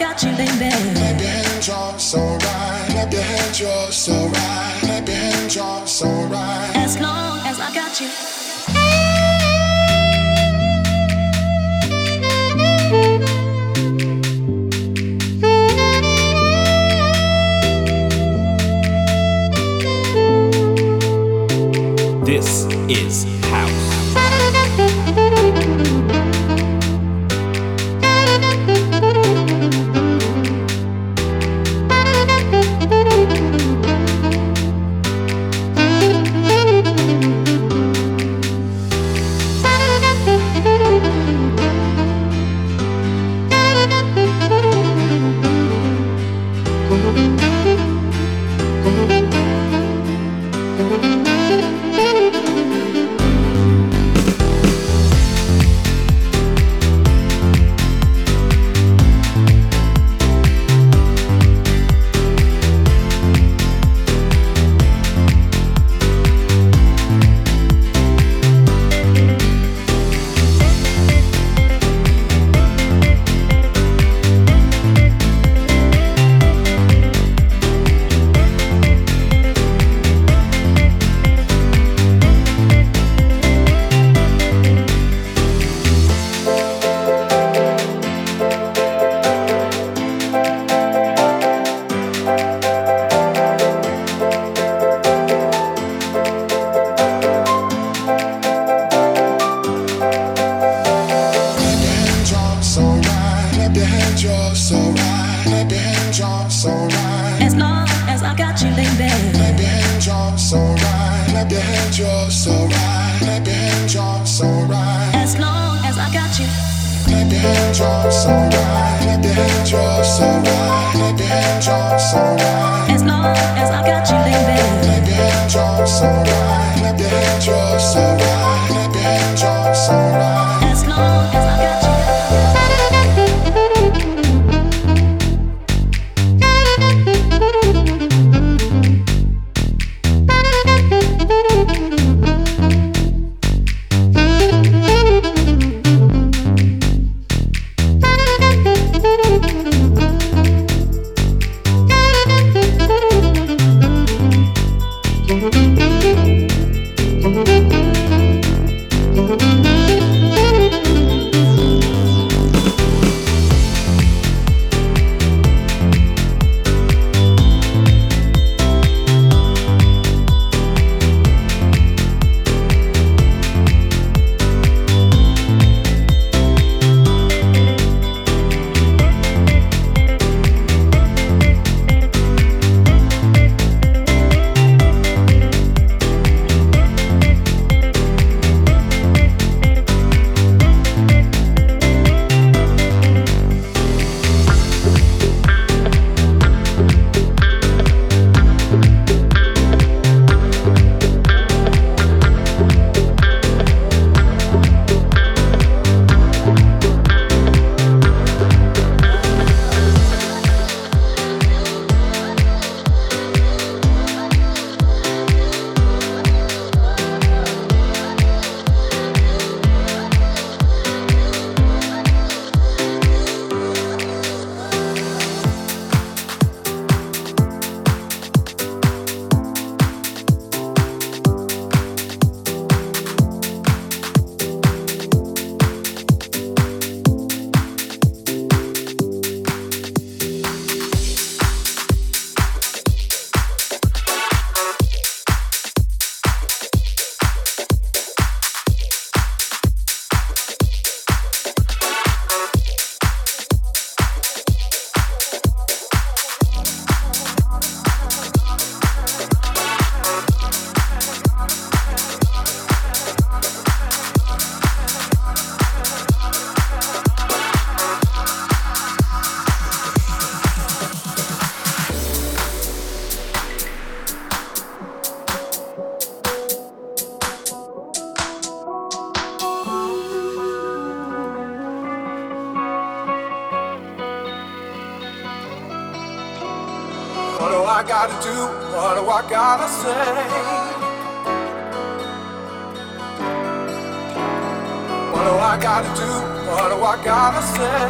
got you, baby. Clap your hands, you're so right. Clap your hands, you're so right. Clap your hands, you're so right. As long as I got you. As long as I got you, baby. Clap your hands, you're so right. Clap your hands, so right. I gotta do? What do I gotta say? What do I gotta do? What do I gotta say?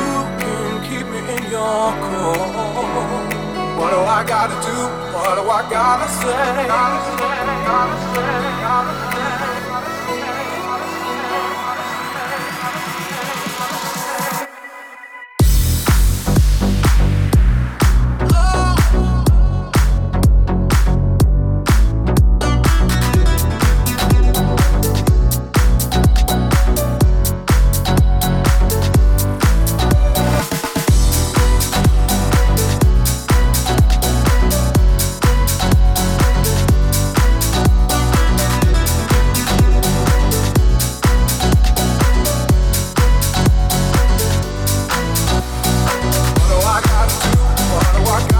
You can keep me in your core. What do I gotta do? What do I gotta say? Gotta say, gotta say, gotta say.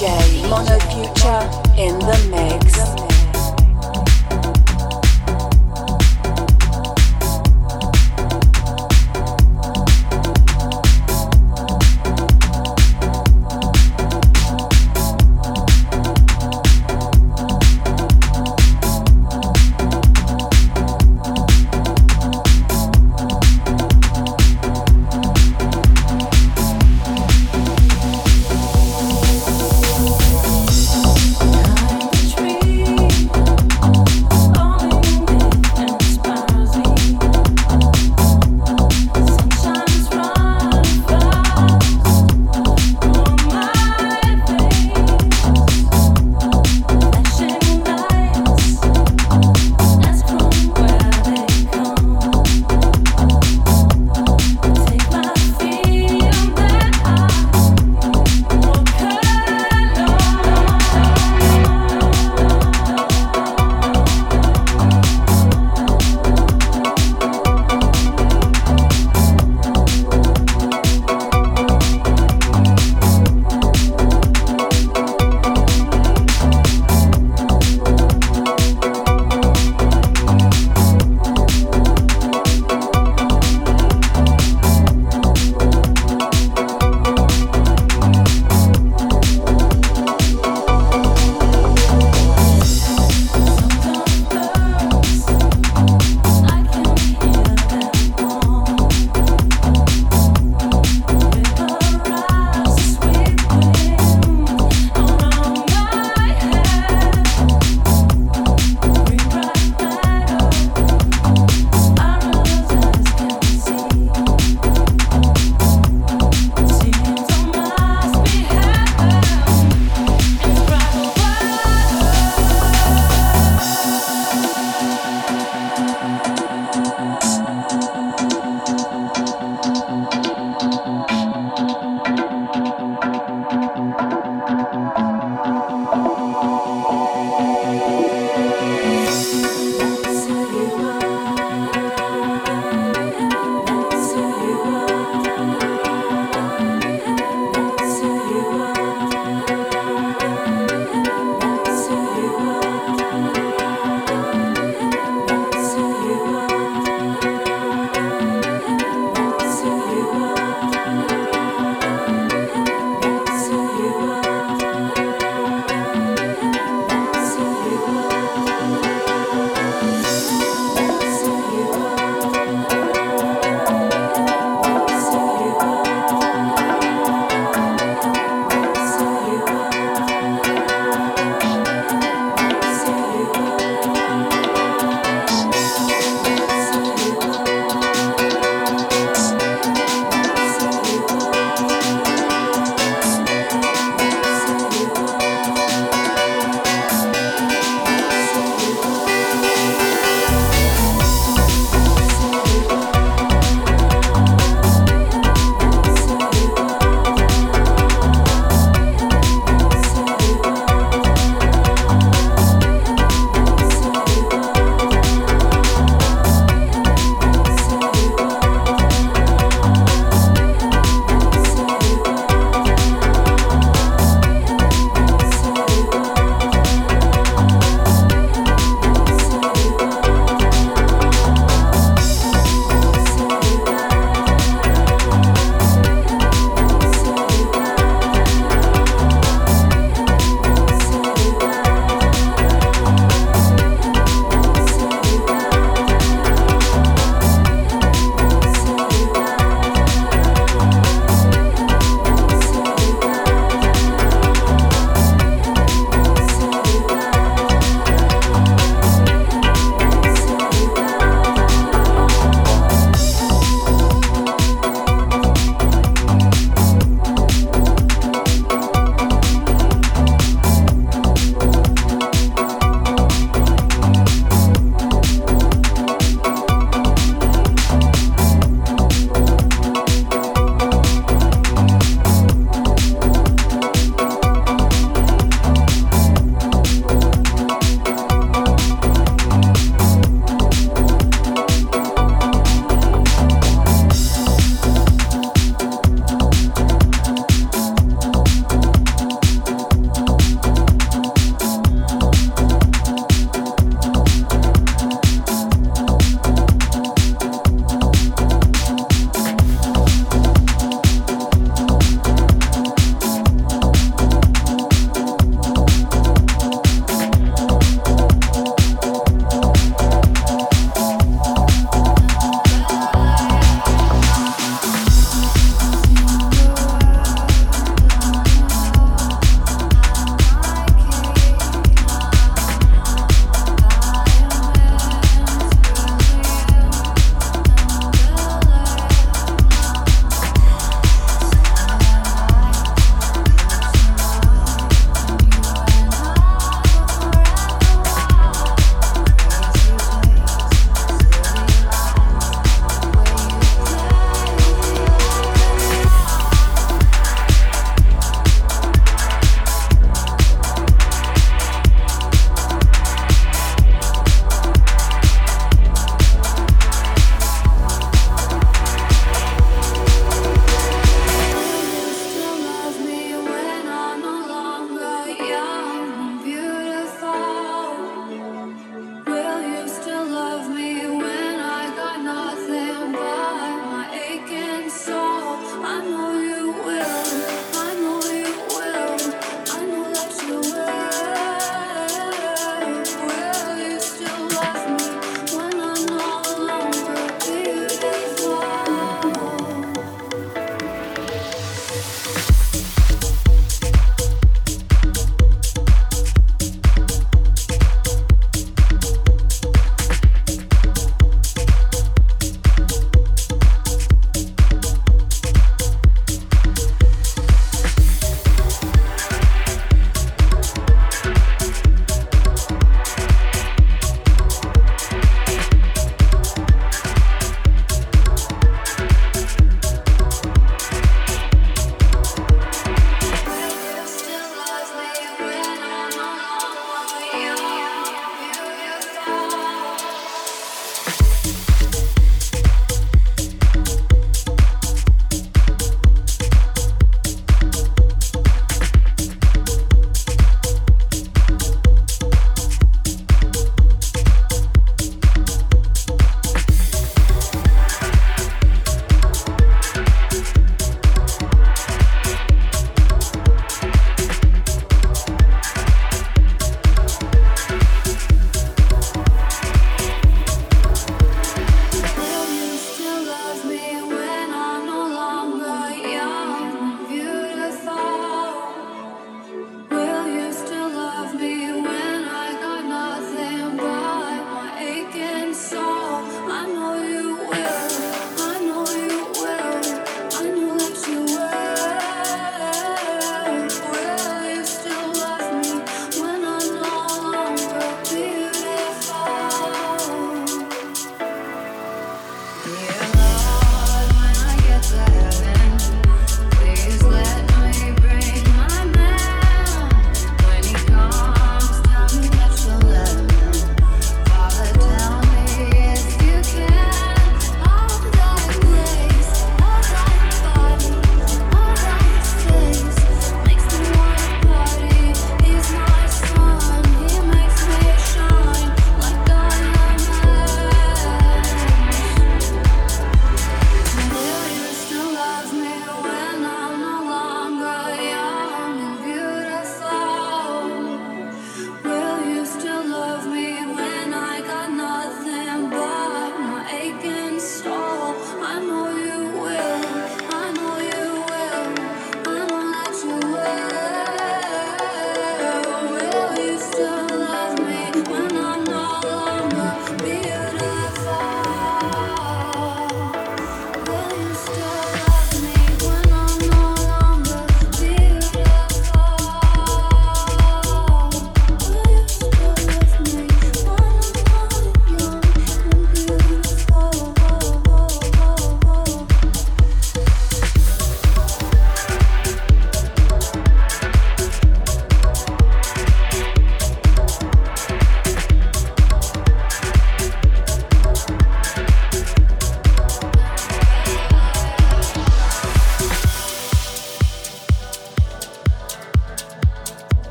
Mono Future in the mix.